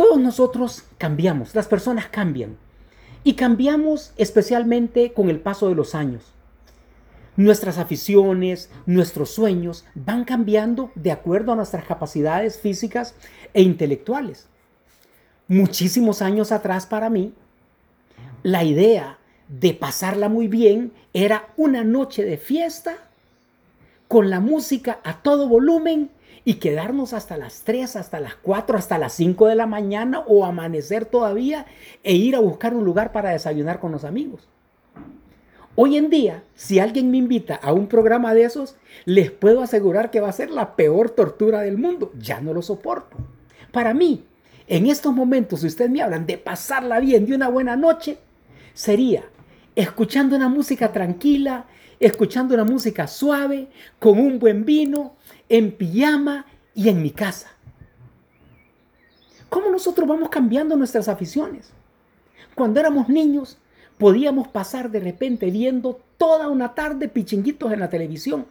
Todos nosotros cambiamos, las personas cambian. Y cambiamos especialmente con el paso de los años. Nuestras aficiones, nuestros sueños van cambiando de acuerdo a nuestras capacidades físicas e intelectuales. Muchísimos años atrás para mí, la idea de pasarla muy bien era una noche de fiesta con la música a todo volumen y quedarnos hasta las 3, hasta las 4, hasta las 5 de la mañana o amanecer todavía e ir a buscar un lugar para desayunar con los amigos. Hoy en día, si alguien me invita a un programa de esos, les puedo asegurar que va a ser la peor tortura del mundo. Ya no lo soporto. Para mí, en estos momentos, si ustedes me hablan de pasarla bien, de una buena noche, sería escuchando una música tranquila, escuchando una música suave, con un buen vino, en pijama y en mi casa. ¿Cómo nosotros vamos cambiando nuestras aficiones? Cuando éramos niños, podíamos pasar de repente viendo toda una tarde pichinguitos en la televisión.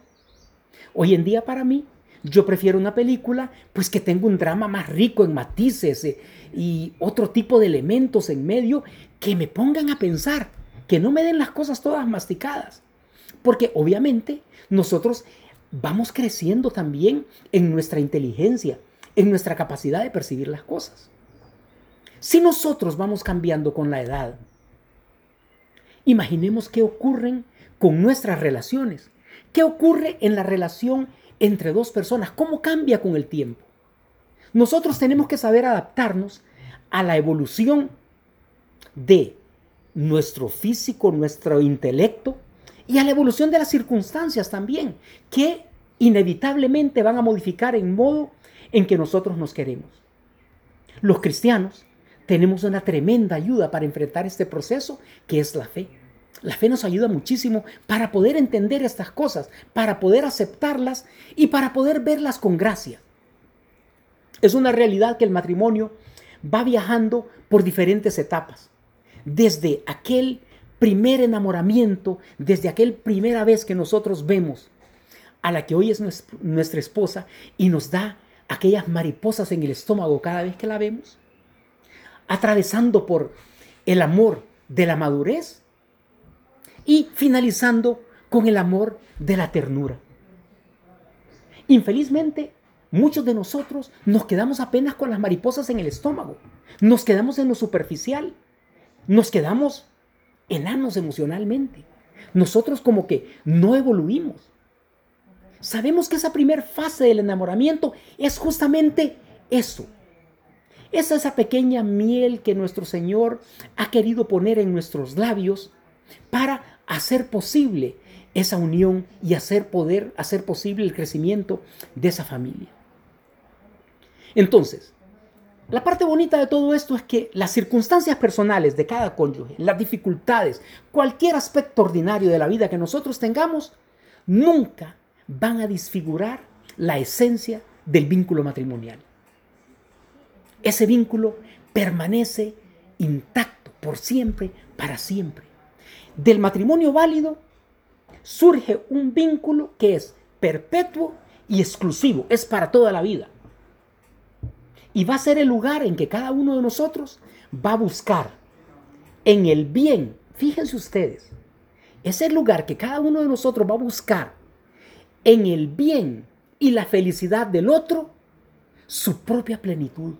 Hoy en día para mí, yo prefiero una película pues que tenga un drama más rico en matices eh, y otro tipo de elementos en medio que me pongan a pensar, que no me den las cosas todas masticadas. Porque obviamente nosotros vamos creciendo también en nuestra inteligencia, en nuestra capacidad de percibir las cosas. Si nosotros vamos cambiando con la edad, imaginemos qué ocurren con nuestras relaciones. ¿Qué ocurre en la relación entre dos personas? ¿Cómo cambia con el tiempo? Nosotros tenemos que saber adaptarnos a la evolución de nuestro físico, nuestro intelecto, y a la evolución de las circunstancias también, que inevitablemente van a modificar en modo en que nosotros nos queremos. Los cristianos tenemos una tremenda ayuda para enfrentar este proceso que es la fe. La fe nos ayuda muchísimo para poder entender estas cosas, para poder aceptarlas y para poder verlas con gracia. Es una realidad que el matrimonio va viajando por diferentes etapas. Desde aquel primer enamoramiento, desde aquella primera vez que nosotros vemos a la que hoy es nuestra esposa y nos da aquellas mariposas en el estómago cada vez que la vemos, atravesando por el amor de la madurez y finalizando con el amor de la ternura. Infelizmente, muchos de nosotros nos quedamos apenas con las mariposas en el estómago, nos quedamos en lo superficial, nos quedamos enanos emocionalmente. Nosotros como que no evoluimos. Sabemos que esa primera fase del enamoramiento es justamente eso. Es esa pequeña miel que nuestro Señor ha querido poner en nuestros labios para hacer posible esa unión y hacer poder, hacer posible el crecimiento de esa familia. Entonces, la parte bonita de todo esto es que las circunstancias personales de cada cónyuge, las dificultades, cualquier aspecto ordinario de la vida que nosotros tengamos, nunca van a disfigurar la esencia del vínculo matrimonial. Ese vínculo permanece intacto por siempre, para siempre. Del matrimonio válido surge un vínculo que es perpetuo y exclusivo, es para toda la vida. Y va a ser el lugar en que cada uno de nosotros va a buscar en el bien. Fíjense ustedes, es el lugar que cada uno de nosotros va a buscar en el bien y la felicidad del otro su propia plenitud.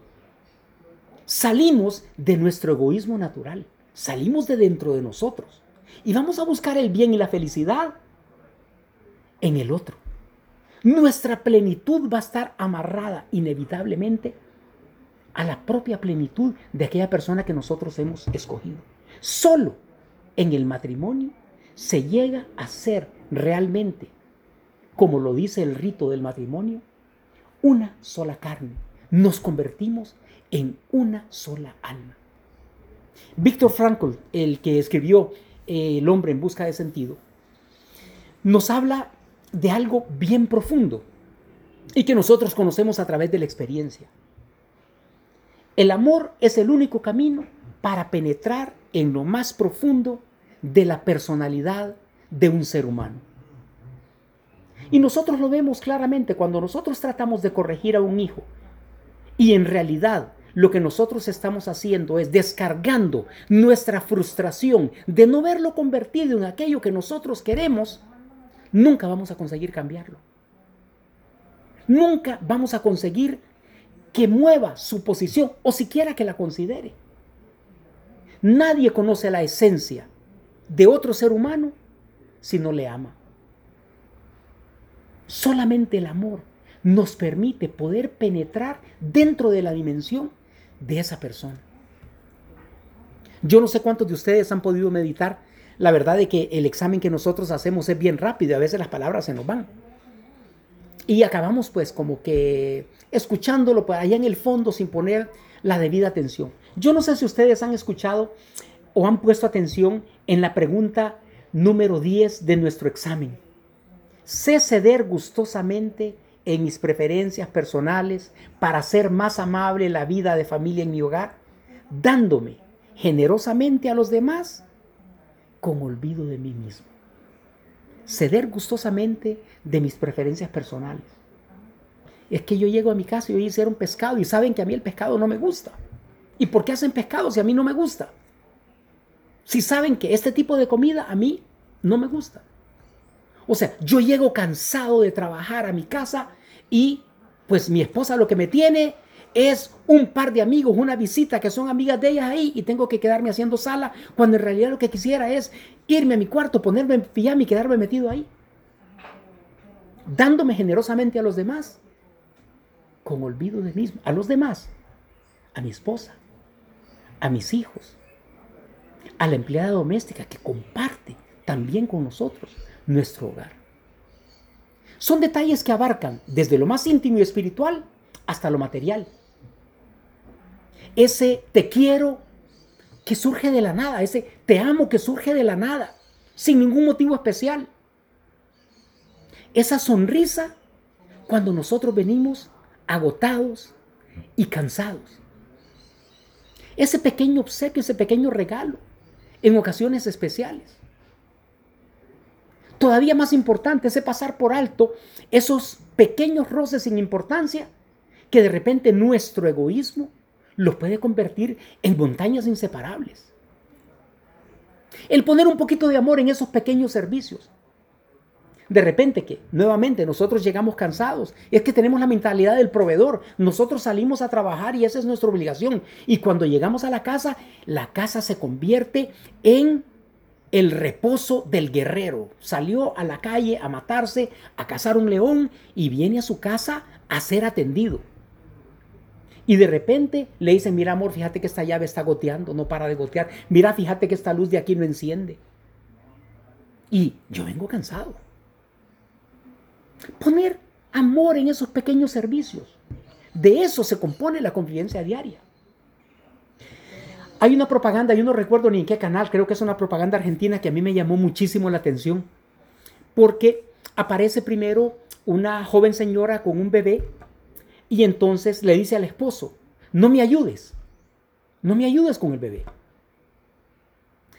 Salimos de nuestro egoísmo natural, salimos de dentro de nosotros y vamos a buscar el bien y la felicidad en el otro. Nuestra plenitud va a estar amarrada inevitablemente a la propia plenitud de aquella persona que nosotros hemos escogido. Solo en el matrimonio se llega a ser realmente, como lo dice el rito del matrimonio, una sola carne. Nos convertimos en una sola alma. Víctor Frankl, el que escribió eh, El hombre en busca de sentido, nos habla de algo bien profundo y que nosotros conocemos a través de la experiencia. El amor es el único camino para penetrar en lo más profundo de la personalidad de un ser humano. Y nosotros lo vemos claramente cuando nosotros tratamos de corregir a un hijo y en realidad lo que nosotros estamos haciendo es descargando nuestra frustración de no verlo convertido en aquello que nosotros queremos, nunca vamos a conseguir cambiarlo. Nunca vamos a conseguir que mueva su posición o siquiera que la considere. Nadie conoce la esencia de otro ser humano si no le ama. Solamente el amor nos permite poder penetrar dentro de la dimensión de esa persona. Yo no sé cuántos de ustedes han podido meditar. La verdad de que el examen que nosotros hacemos es bien rápido y a veces las palabras se nos van. Y acabamos pues como que escuchándolo pues, allá en el fondo sin poner la debida atención. Yo no sé si ustedes han escuchado o han puesto atención en la pregunta número 10 de nuestro examen. Sé ceder gustosamente en mis preferencias personales para hacer más amable la vida de familia en mi hogar, dándome generosamente a los demás con olvido de mí mismo. Ceder gustosamente de mis preferencias personales. Es que yo llego a mi casa y voy a un pescado y saben que a mí el pescado no me gusta. ¿Y por qué hacen pescado si a mí no me gusta? Si saben que este tipo de comida a mí no me gusta. O sea, yo llego cansado de trabajar a mi casa y pues mi esposa lo que me tiene es un par de amigos, una visita que son amigas de ellas ahí y tengo que quedarme haciendo sala cuando en realidad lo que quisiera es irme a mi cuarto, ponerme en pijama y quedarme metido ahí. Dándome generosamente a los demás, con olvido de mí, a los demás, a mi esposa, a mis hijos, a la empleada doméstica que comparte también con nosotros nuestro hogar. Son detalles que abarcan desde lo más íntimo y espiritual hasta lo material. Ese te quiero que surge de la nada, ese te amo que surge de la nada, sin ningún motivo especial. Esa sonrisa cuando nosotros venimos agotados y cansados. Ese pequeño obsequio, ese pequeño regalo en ocasiones especiales. Todavía más importante es pasar por alto esos pequeños roces sin importancia que de repente nuestro egoísmo los puede convertir en montañas inseparables. El poner un poquito de amor en esos pequeños servicios. De repente que nuevamente nosotros llegamos cansados, es que tenemos la mentalidad del proveedor, nosotros salimos a trabajar y esa es nuestra obligación. Y cuando llegamos a la casa, la casa se convierte en el reposo del guerrero. Salió a la calle a matarse, a cazar un león y viene a su casa a ser atendido. Y de repente le dicen, mira amor, fíjate que esta llave está goteando, no para de gotear. Mira, fíjate que esta luz de aquí no enciende. Y yo vengo cansado. Poner amor en esos pequeños servicios. De eso se compone la convivencia diaria. Hay una propaganda, yo no recuerdo ni en qué canal, creo que es una propaganda argentina que a mí me llamó muchísimo la atención, porque aparece primero una joven señora con un bebé y entonces le dice al esposo, no me ayudes, no me ayudes con el bebé.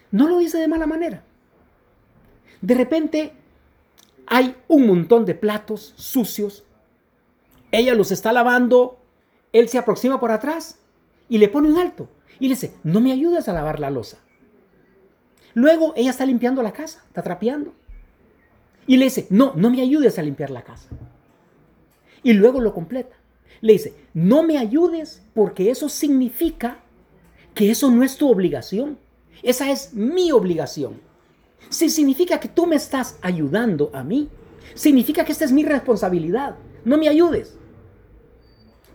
No lo dice de mala manera. De repente hay un montón de platos sucios, ella los está lavando, él se aproxima por atrás y le pone un alto y le dice, no me ayudas a lavar la losa. Luego ella está limpiando la casa, está trapeando. Y le dice, no, no me ayudes a limpiar la casa. Y luego lo completa. Le dice, no me ayudes porque eso significa que eso no es tu obligación. Esa es mi obligación. Si significa que tú me estás ayudando a mí, significa que esta es mi responsabilidad. No me ayudes.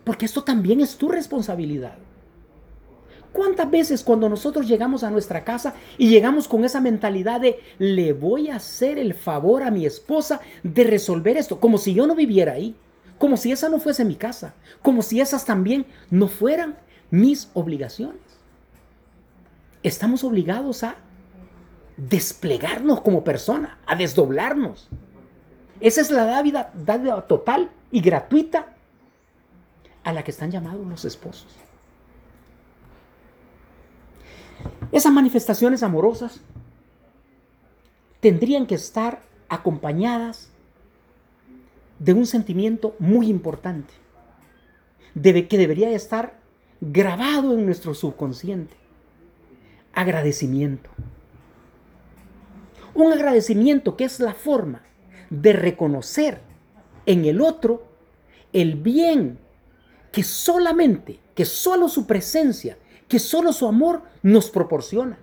Porque esto también es tu responsabilidad. ¿Cuántas veces cuando nosotros llegamos a nuestra casa y llegamos con esa mentalidad de le voy a hacer el favor a mi esposa de resolver esto, como si yo no viviera ahí, como si esa no fuese mi casa, como si esas también no fueran mis obligaciones? Estamos obligados a desplegarnos como persona, a desdoblarnos. Esa es la dávida, total y gratuita a la que están llamados los esposos. Esas manifestaciones amorosas tendrían que estar acompañadas de un sentimiento muy importante, debe, que debería estar grabado en nuestro subconsciente. Agradecimiento. Un agradecimiento que es la forma de reconocer en el otro el bien que solamente, que solo su presencia, que solo su amor nos proporciona.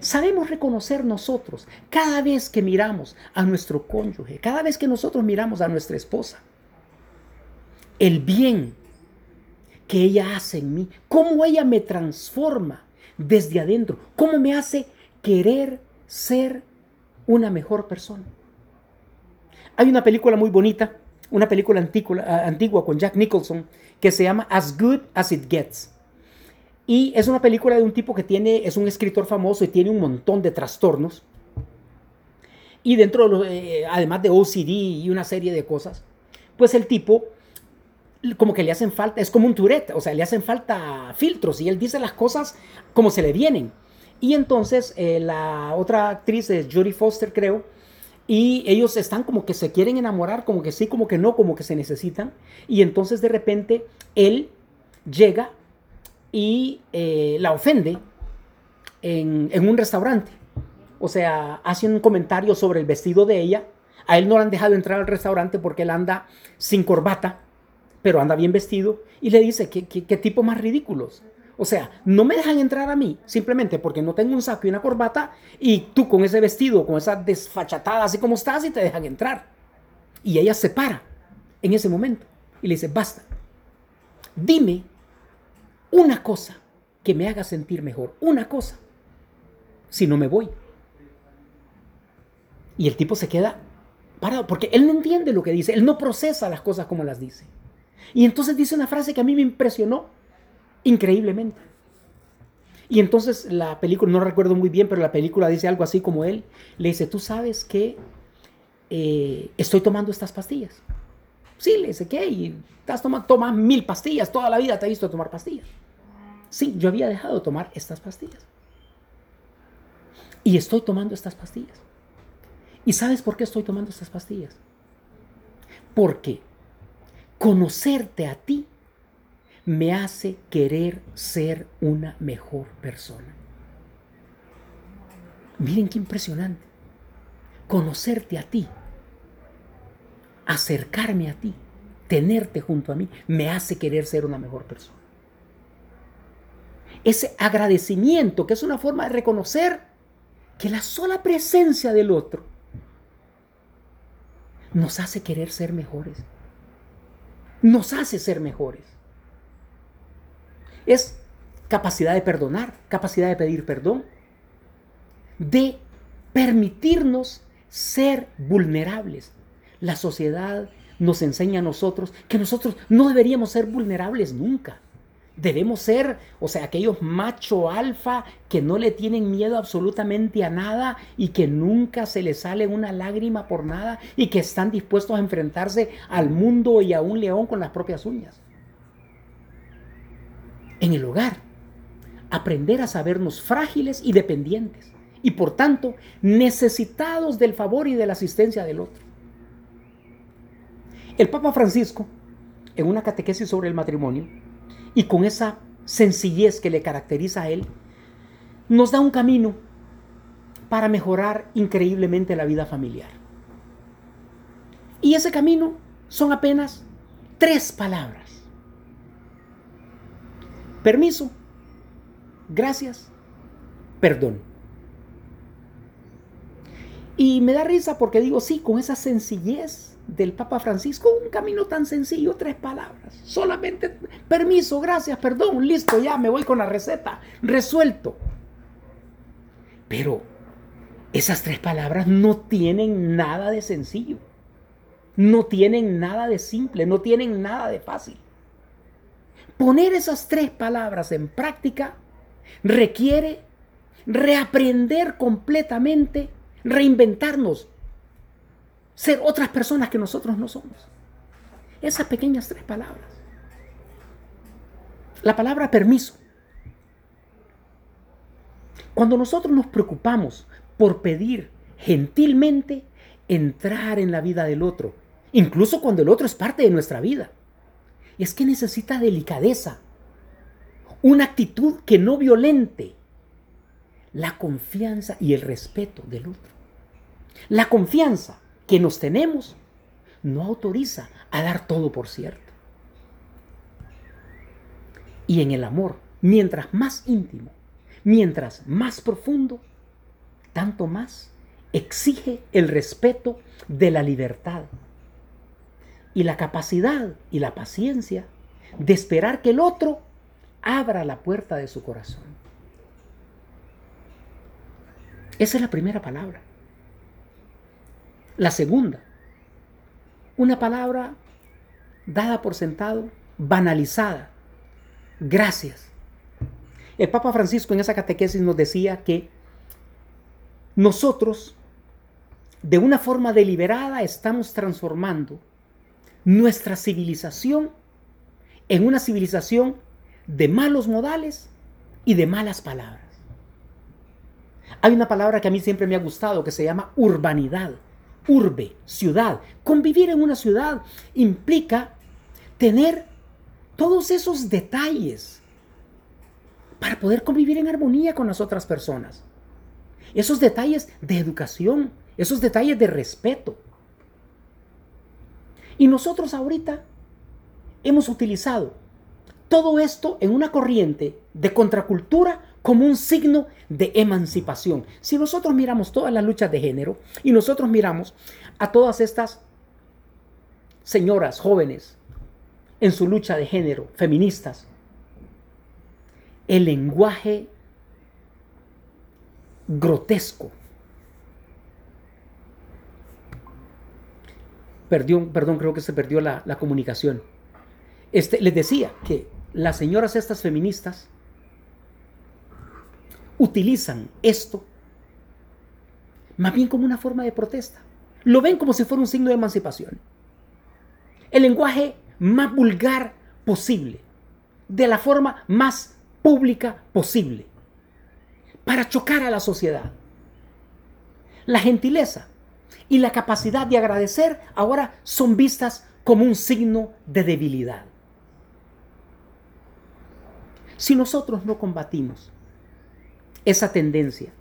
Sabemos reconocer nosotros cada vez que miramos a nuestro cónyuge, cada vez que nosotros miramos a nuestra esposa, el bien que ella hace en mí, cómo ella me transforma desde adentro, cómo me hace querer ser una mejor persona. Hay una película muy bonita, una película antigua, antigua con Jack Nicholson que se llama As Good as It Gets. Y es una película de un tipo que tiene, es un escritor famoso y tiene un montón de trastornos. Y dentro, eh, además de OCD y una serie de cosas, pues el tipo como que le hacen falta, es como un Tourette, o sea, le hacen falta filtros y él dice las cosas como se le vienen. Y entonces eh, la otra actriz es Jodie Foster, creo, y ellos están como que se quieren enamorar, como que sí, como que no, como que se necesitan. Y entonces de repente él llega y eh, la ofende en, en, un restaurante. O sea, hace un comentario sobre el vestido de ella. A él no le han dejado entrar al restaurante porque él anda sin corbata, pero anda bien vestido. Y le dice, ¿qué, qué, qué tipo más ridículos? O sea, no me dejan entrar a mí simplemente porque no tengo un saco y una corbata y tú con ese vestido, con esa desfachatada así como estás y te dejan entrar. Y ella se para en ese momento y le dice, basta, dime una cosa que me haga sentir mejor, una cosa, si no me voy. Y el tipo se queda parado, porque él no entiende lo que dice, él no procesa las cosas como las dice. Y entonces dice una frase que a mí me impresionó increíblemente. Y entonces la película, no recuerdo muy bien, pero la película dice algo así como él, le dice, tú sabes que eh, estoy tomando estas pastillas. Sí, le dice, ¿qué? Y estás tomando, mil pastillas, toda la vida te he visto tomar pastillas. Sí, yo había dejado de tomar estas pastillas. Y estoy tomando estas pastillas. ¿Y sabes por qué estoy tomando estas pastillas? Porque conocerte a ti me hace querer ser una mejor persona. Miren qué impresionante. Conocerte a ti acercarme a ti, tenerte junto a mí, me hace querer ser una mejor persona. Ese agradecimiento, que es una forma de reconocer que la sola presencia del otro nos hace querer ser mejores. Nos hace ser mejores. Es capacidad de perdonar, capacidad de pedir perdón, de permitirnos ser vulnerables, la sociedad nos enseña a nosotros que nosotros no deberíamos ser vulnerables nunca. Debemos ser, o sea, aquellos macho alfa que no le tienen miedo absolutamente a nada y que nunca se les sale una lágrima por nada y que están dispuestos a enfrentarse al mundo y a un león con las propias uñas. En el hogar, aprender a sabernos frágiles y dependientes y por tanto necesitados del favor y de la asistencia del otro. El Papa Francisco, en una catequesis sobre el matrimonio, y con esa sencillez que le caracteriza a él, nos da un camino para mejorar increíblemente la vida familiar. Y ese camino son apenas tres palabras. Permiso, gracias, perdón. Y me da risa porque digo, sí, con esa sencillez del Papa Francisco, un camino tan sencillo, tres palabras. Solamente permiso, gracias, perdón, listo, ya me voy con la receta, resuelto. Pero esas tres palabras no tienen nada de sencillo, no tienen nada de simple, no tienen nada de fácil. Poner esas tres palabras en práctica requiere reaprender completamente, reinventarnos, ser otras personas que nosotros no somos. Esas pequeñas tres palabras. La palabra permiso. Cuando nosotros nos preocupamos por pedir gentilmente entrar en la vida del otro, incluso cuando el otro es parte de nuestra vida, es que necesita delicadeza, una actitud que no violente la confianza y el respeto del otro. La confianza que nos tenemos no autoriza a dar todo por cierto. Y en el amor, mientras más íntimo, mientras más profundo, tanto más exige el respeto de la libertad y la capacidad y la paciencia de esperar que el otro abra la puerta de su corazón. Esa es la primera palabra. La segunda, una palabra dada por sentado, banalizada. Gracias. El Papa Francisco en esa catequesis nos decía que nosotros, de una forma deliberada, estamos transformando nuestra civilización en una civilización de malos modales y de malas palabras. Hay una palabra que a mí siempre me ha gustado que se llama urbanidad urbe, ciudad. Convivir en una ciudad implica tener todos esos detalles para poder convivir en armonía con las otras personas. Esos detalles de educación, esos detalles de respeto. Y nosotros ahorita hemos utilizado todo esto en una corriente de contracultura como un signo de emancipación. Si nosotros miramos todas las luchas de género y nosotros miramos a todas estas señoras jóvenes en su lucha de género, feministas, el lenguaje grotesco. Perdió, perdón, creo que se perdió la, la comunicación. Este, les decía que las señoras estas feministas utilizan esto más bien como una forma de protesta. Lo ven como si fuera un signo de emancipación. El lenguaje más vulgar posible, de la forma más pública posible, para chocar a la sociedad. La gentileza y la capacidad de agradecer ahora son vistas como un signo de debilidad. Si nosotros no combatimos esa tendencia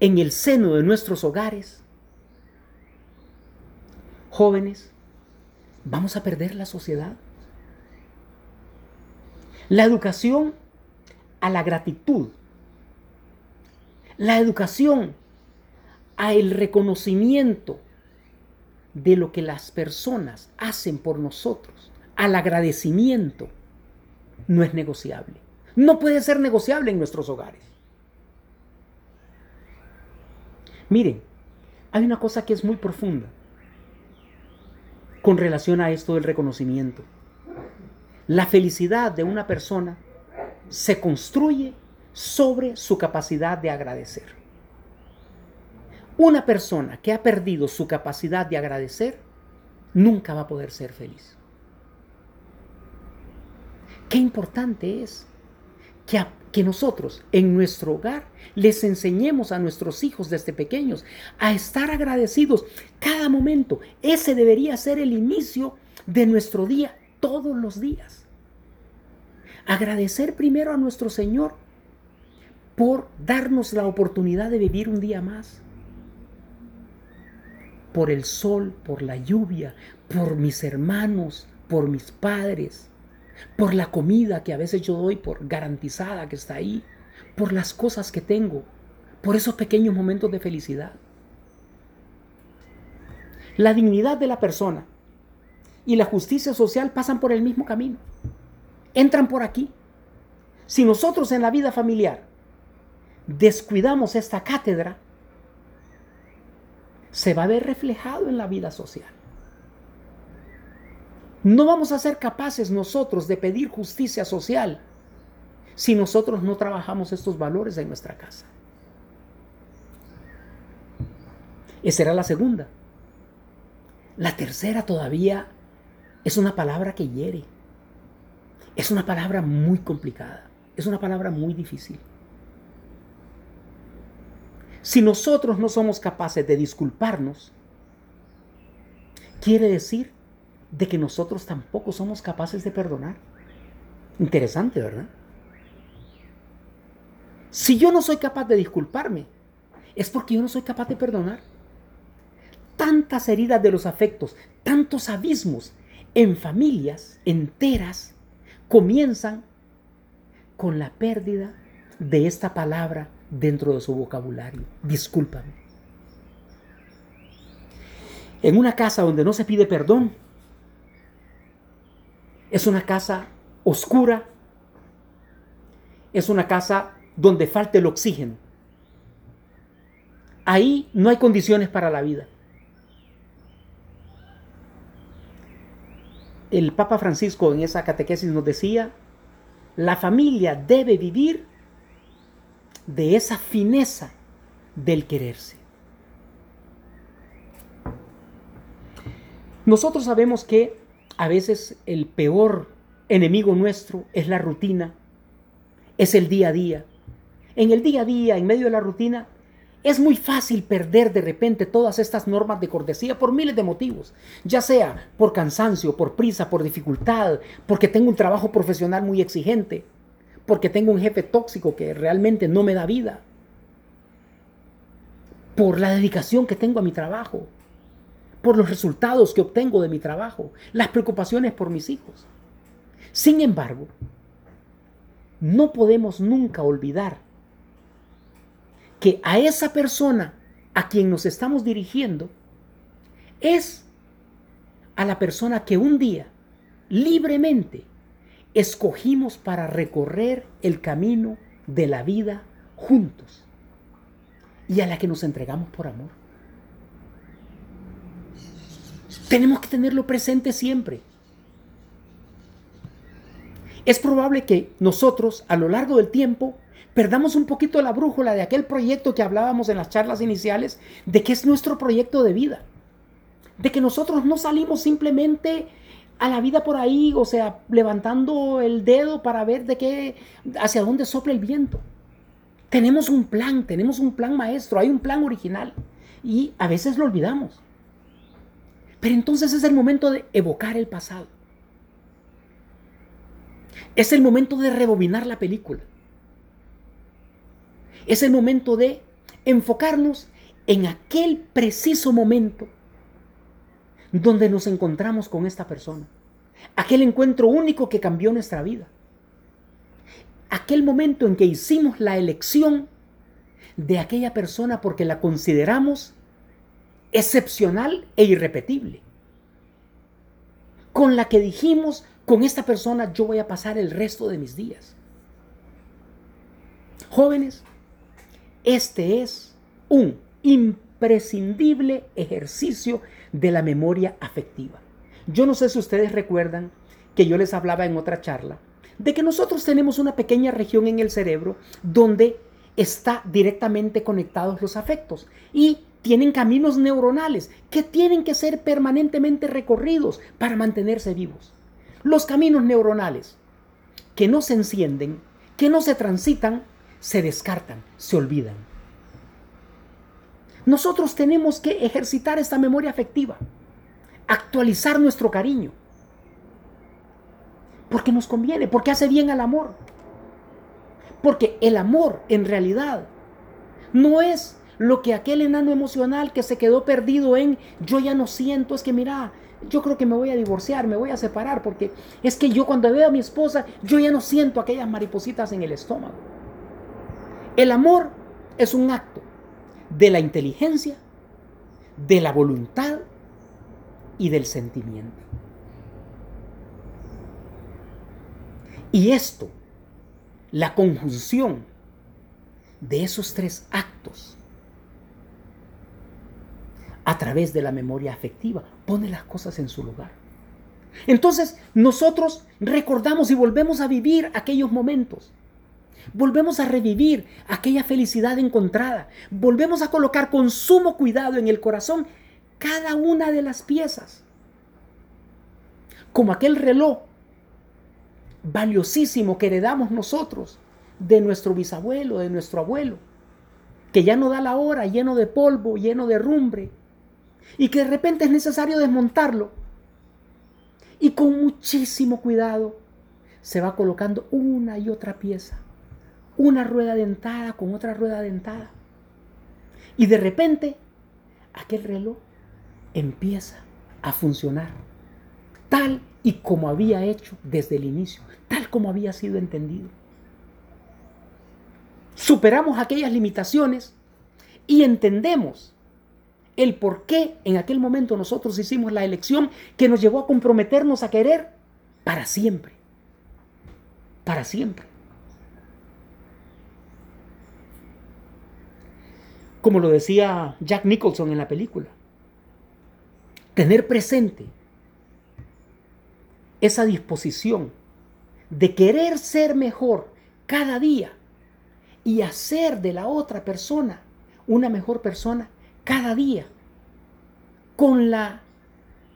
en el seno de nuestros hogares, jóvenes, vamos a perder la sociedad. La educación a la gratitud, la educación a el reconocimiento de lo que las personas hacen por nosotros, al agradecimiento, no es negociable. No puede ser negociable en nuestros hogares. Miren, hay una cosa que es muy profunda con relación a esto del reconocimiento. La felicidad de una persona se construye sobre su capacidad de agradecer. Una persona que ha perdido su capacidad de agradecer nunca va a poder ser feliz. Qué importante es que, nosotros en nuestro hogar les enseñemos a nuestros hijos desde pequeños a estar agradecidos cada momento. Ese debería ser el inicio de nuestro día todos los días. Agradecer primero a nuestro Señor por darnos la oportunidad de vivir un día más. Por el sol, por la lluvia, por mis hermanos, por mis padres por la comida que a veces yo doy por garantizada que está ahí, por las cosas que tengo, por esos pequeños momentos de felicidad. La dignidad de la persona y la justicia social pasan por el mismo camino. Entran por aquí. Si nosotros en la vida familiar descuidamos esta cátedra, se va a ver reflejado en la vida social. No vamos a ser capaces nosotros de pedir justicia social si nosotros no trabajamos estos valores en nuestra casa. Esa era la segunda. La tercera todavía es una palabra que hiere. Es una palabra muy complicada. Es una palabra muy difícil. Si nosotros no somos capaces de disculparnos, quiere decir de que nosotros tampoco somos capaces de perdonar. Interesante, ¿verdad? Si yo no soy capaz de disculparme, es porque yo no soy capaz de perdonar. Tantas heridas de los afectos, tantos abismos en familias enteras comienzan con la pérdida de esta palabra dentro de su vocabulario. Discúlpame. En una casa donde no se pide perdón, es una casa oscura, es una casa donde falta el oxígeno. Ahí no hay condiciones para la vida. El Papa Francisco en esa catequesis nos decía, la familia debe vivir de esa fineza del quererse. Nosotros sabemos que a veces el peor enemigo nuestro es la rutina, es el día a día. En el día a día, en medio de la rutina, es muy fácil perder de repente todas estas normas de cortesía por miles de motivos, ya sea por cansancio, por prisa, por dificultad, porque tengo un trabajo profesional muy exigente, porque tengo un jefe tóxico que realmente no me da vida, por la dedicación que tengo a mi trabajo, por los resultados que obtengo de mi trabajo, las preocupaciones por mis hijos. Sin embargo, no podemos nunca olvidar que a esa persona a quien nos estamos dirigiendo es a la persona que un día libremente escogimos para recorrer el camino de la vida juntos y a la que nos entregamos por amor. Tenemos que tenerlo presente siempre. Es probable que nosotros a lo largo del tiempo perdamos un poquito la brújula de aquel proyecto que hablábamos en las charlas iniciales, de que es nuestro proyecto de vida. De que nosotros no salimos simplemente a la vida por ahí, o sea, levantando el dedo para ver de qué, hacia dónde sopla el viento. Tenemos un plan, tenemos un plan maestro, hay un plan original y a veces lo olvidamos. Pero entonces es el momento de evocar el pasado. Es el momento de rebobinar la película. Es el momento de enfocarnos en aquel preciso momento donde nos encontramos con esta persona. Aquel encuentro único que cambió nuestra vida. Aquel momento en que hicimos la elección de aquella persona porque la consideramos excepcional e irrepetible. Con la que dijimos, con esta persona yo voy a pasar el resto de mis días. Jóvenes, este es un imprescindible ejercicio de la memoria afectiva. Yo no sé si ustedes recuerdan que yo les hablaba en otra charla de que nosotros tenemos una pequeña región en el cerebro donde está directamente conectados los afectos y tienen caminos neuronales que tienen que ser permanentemente recorridos para mantenerse vivos. Los caminos neuronales que no se encienden, que no se transitan, se descartan, se olvidan. Nosotros tenemos que ejercitar esta memoria afectiva, actualizar nuestro cariño, porque nos conviene, porque hace bien al amor. Porque el amor en realidad no es lo que aquel enano emocional que se quedó perdido en yo ya no siento, es que mira, yo creo que me voy a divorciar, me voy a separar, porque es que yo cuando veo a mi esposa, yo ya no siento aquellas maripositas en el estómago. El amor es un acto de la inteligencia, de la voluntad y del sentimiento. Y esto, la conjunción de esos tres actos a través de la memoria afectiva, pone las cosas en su lugar. Entonces nosotros recordamos y volvemos a vivir aquellos momentos. Volvemos a revivir aquella felicidad encontrada. Volvemos a colocar con sumo cuidado en el corazón cada una de las piezas. Como aquel reloj valiosísimo que heredamos nosotros de nuestro bisabuelo, de nuestro abuelo, que ya no da la hora, lleno de polvo, lleno de rumbre, y que de repente es necesario desmontarlo Y con muchísimo cuidado se va colocando una y otra pieza. Una rueda dentada con otra rueda dentada. Y de repente, aquel reloj empieza a funcionar tal y como había hecho desde el inicio, tal como había sido entendido. Superamos aquellas limitaciones y entendemos el por qué en aquel momento nosotros hicimos la elección que nos llevó a comprometernos a querer para siempre. Para siempre. Como lo decía Jack Nicholson en la película, tener presente esa disposición de querer ser mejor cada día y hacer de la otra persona una mejor persona cada día con la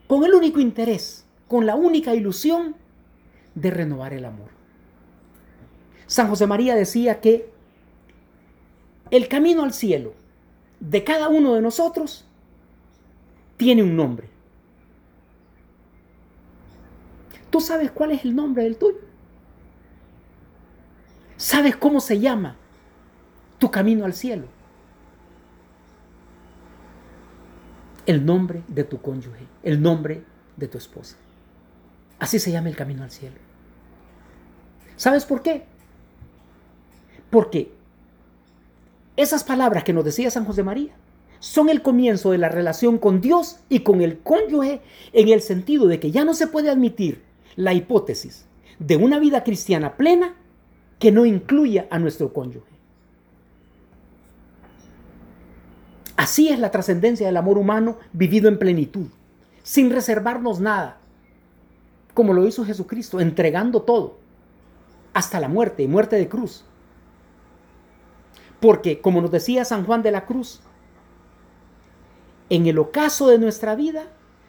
con el único interés, con la única ilusión de renovar el amor. San José María decía que el camino al cielo de cada uno de nosotros tiene un nombre. ¿Tú sabes cuál es el nombre del tuyo? ¿Sabes cómo se llama tu camino al cielo? El nombre de tu cónyuge, el nombre de tu esposa. Así se llama el camino al cielo. ¿Sabes por qué? Porque esas palabras que nos decía San José María son el comienzo de la relación con Dios y con el cónyuge en el sentido de que ya no se puede admitir la hipótesis de una vida cristiana plena que no incluya a nuestro cónyuge. Así es la trascendencia del amor humano vivido en plenitud, sin reservarnos nada, como lo hizo Jesucristo, entregando todo, hasta la muerte y muerte de cruz. Porque, como nos decía San Juan de la Cruz, en el ocaso de nuestra vida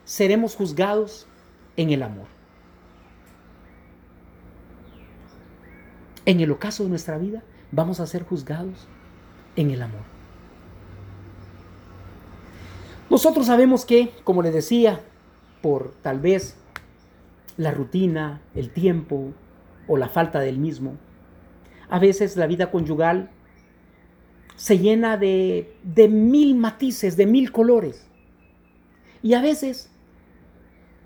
seremos juzgados en el amor. En el ocaso de nuestra vida vamos a ser juzgados en el amor. Nosotros sabemos que, como les decía, por tal vez la rutina, el tiempo o la falta del mismo, a veces la vida conyugal se llena de, de mil matices, de mil colores. Y a veces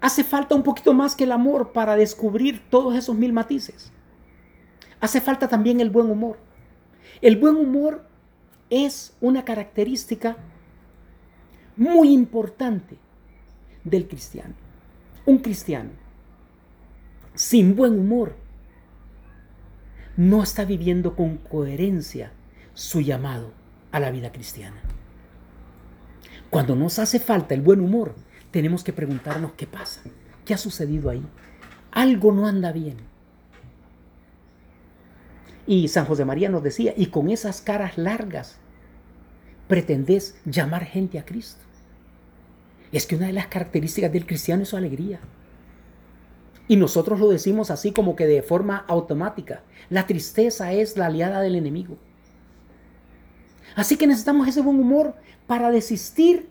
hace falta un poquito más que el amor para descubrir todos esos mil matices. Hace falta también el buen humor. El buen humor es una característica muy importante del cristiano. Un cristiano sin buen humor no está viviendo con coherencia su llamado a la vida cristiana. Cuando nos hace falta el buen humor, tenemos que preguntarnos qué pasa, qué ha sucedido ahí. Algo no anda bien. Y San José María nos decía, y con esas caras largas, pretendés llamar gente a Cristo. Es que una de las características del cristiano es su alegría. Y nosotros lo decimos así como que de forma automática. La tristeza es la aliada del enemigo. Así que necesitamos ese buen humor para desistir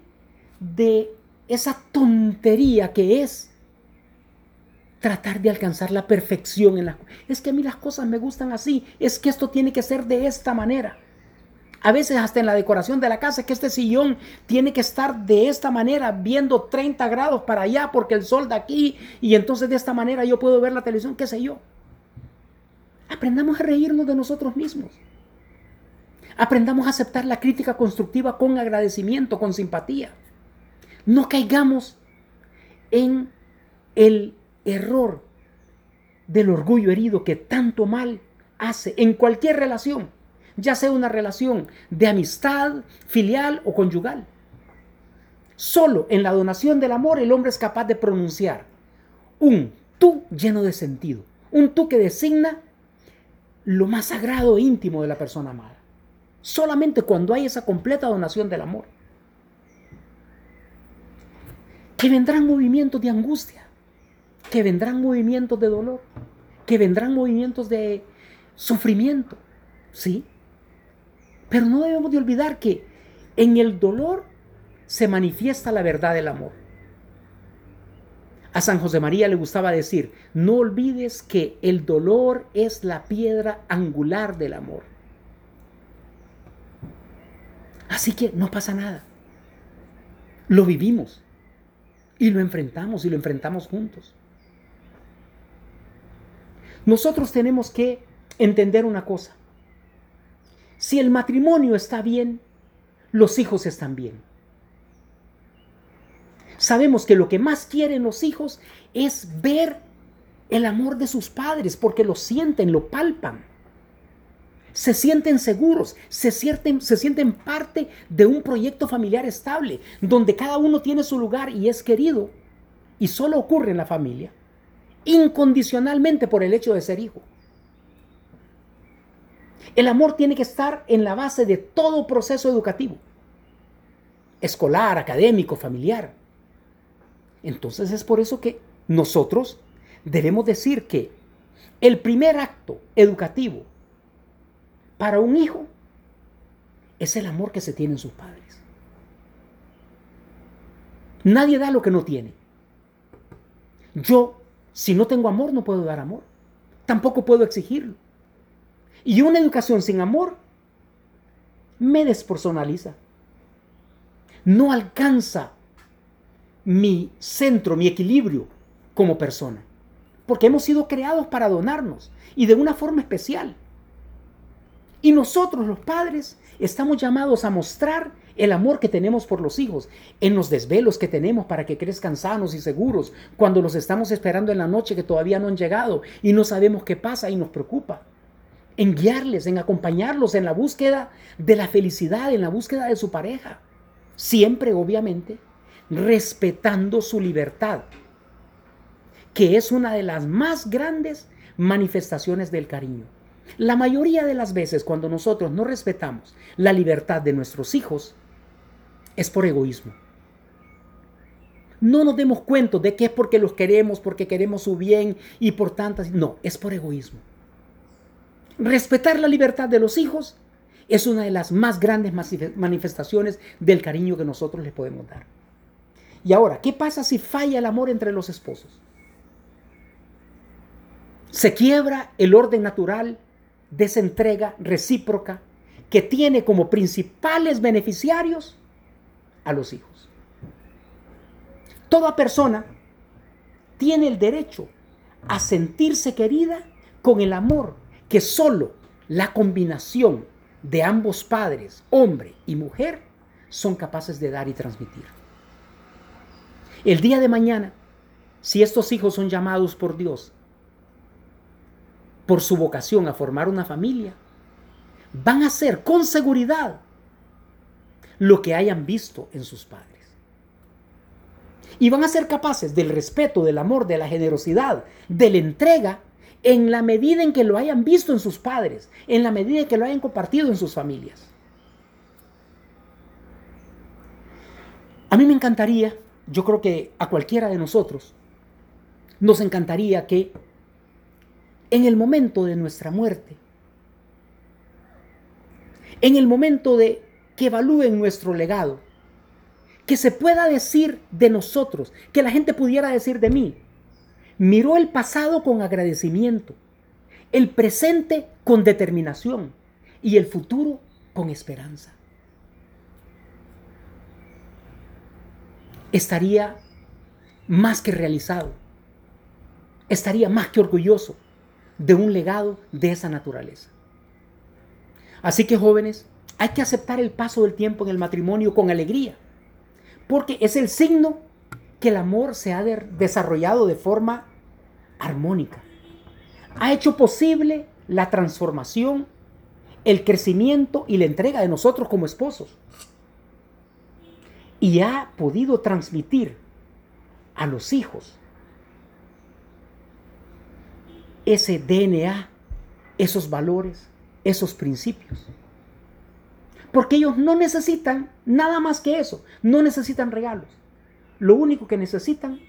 de esa tontería que es tratar de alcanzar la perfección en las Es que a mí las cosas me gustan así, es que esto tiene que ser de esta manera. A veces hasta en la decoración de la casa, que este sillón tiene que estar de esta manera, viendo 30 grados para allá porque el sol de aquí y entonces de esta manera yo puedo ver la televisión, qué sé yo. Aprendamos a reírnos de nosotros mismos. Aprendamos a aceptar la crítica constructiva con agradecimiento, con simpatía. No caigamos en el error del orgullo herido que tanto mal hace en cualquier relación, ya sea una relación de amistad, filial o conyugal. Solo en la donación del amor el hombre es capaz de pronunciar un tú lleno de sentido, un tú que designa lo más sagrado e íntimo de la persona amada. Solamente cuando hay esa completa donación del amor. Que vendrán movimientos de angustia, que vendrán movimientos de dolor, que vendrán movimientos de sufrimiento, ¿sí? Pero no debemos de olvidar que en el dolor se manifiesta la verdad del amor. A San José María le gustaba decir, no olvides que el dolor es la piedra angular del amor. Así que no pasa nada. Lo vivimos y lo enfrentamos y lo enfrentamos juntos. Nosotros tenemos que entender una cosa. Si el matrimonio está bien, los hijos están bien. Sabemos que lo que más quieren los hijos es ver el amor de sus padres porque lo sienten, lo palpan. Se sienten seguros, se sienten, se sienten parte de un proyecto familiar estable, donde cada uno tiene su lugar y es querido. Y solo ocurre en la familia, incondicionalmente por el hecho de ser hijo. El amor tiene que estar en la base de todo proceso educativo, escolar, académico, familiar. Entonces es por eso que nosotros debemos decir que el primer acto educativo para un hijo es el amor que se tiene en sus padres. Nadie da lo que no tiene. Yo, si no tengo amor, no puedo dar amor. Tampoco puedo exigirlo. Y una educación sin amor me despersonaliza. No alcanza mi centro, mi equilibrio como persona. Porque hemos sido creados para donarnos y de una forma especial. Y nosotros los padres estamos llamados a mostrar el amor que tenemos por los hijos, en los desvelos que tenemos para que crezcan sanos y seguros, cuando los estamos esperando en la noche que todavía no han llegado y no sabemos qué pasa y nos preocupa. En guiarles, en acompañarlos en la búsqueda de la felicidad, en la búsqueda de su pareja. Siempre, obviamente, respetando su libertad, que es una de las más grandes manifestaciones del cariño. La mayoría de las veces cuando nosotros no respetamos la libertad de nuestros hijos, es por egoísmo. No nos demos cuenta de que es porque los queremos, porque queremos su bien y por tantas... No, es por egoísmo. Respetar la libertad de los hijos es una de las más grandes manifestaciones del cariño que nosotros les podemos dar. Y ahora, ¿qué pasa si falla el amor entre los esposos? Se quiebra el orden natural de esa entrega recíproca que tiene como principales beneficiarios a los hijos. Toda persona tiene el derecho a sentirse querida con el amor que solo la combinación de ambos padres, hombre y mujer, son capaces de dar y transmitir. El día de mañana, si estos hijos son llamados por Dios, por su vocación a formar una familia, van a ser con seguridad lo que hayan visto en sus padres. Y van a ser capaces del respeto, del amor, de la generosidad, de la entrega, en la medida en que lo hayan visto en sus padres, en la medida en que lo hayan compartido en sus familias. A mí me encantaría yo creo que a cualquiera de nosotros nos encantaría que en el momento de nuestra muerte, en el momento de que evalúen nuestro legado, que se pueda decir de nosotros, que la gente pudiera decir de mí, miró el pasado con agradecimiento, el presente con determinación y el futuro con esperanza. estaría más que realizado, estaría más que orgulloso de un legado de esa naturaleza. Así que jóvenes, hay que aceptar el paso del tiempo en el matrimonio con alegría, porque es el signo que el amor se ha desarrollado de forma armónica. Ha hecho posible la transformación, el crecimiento y la entrega de nosotros como esposos y ha podido transmitir a los hijos ese DNA, esos valores, esos principios. Porque ellos no necesitan nada más que eso, no necesitan regalos. Lo único que necesitan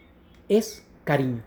es cariño.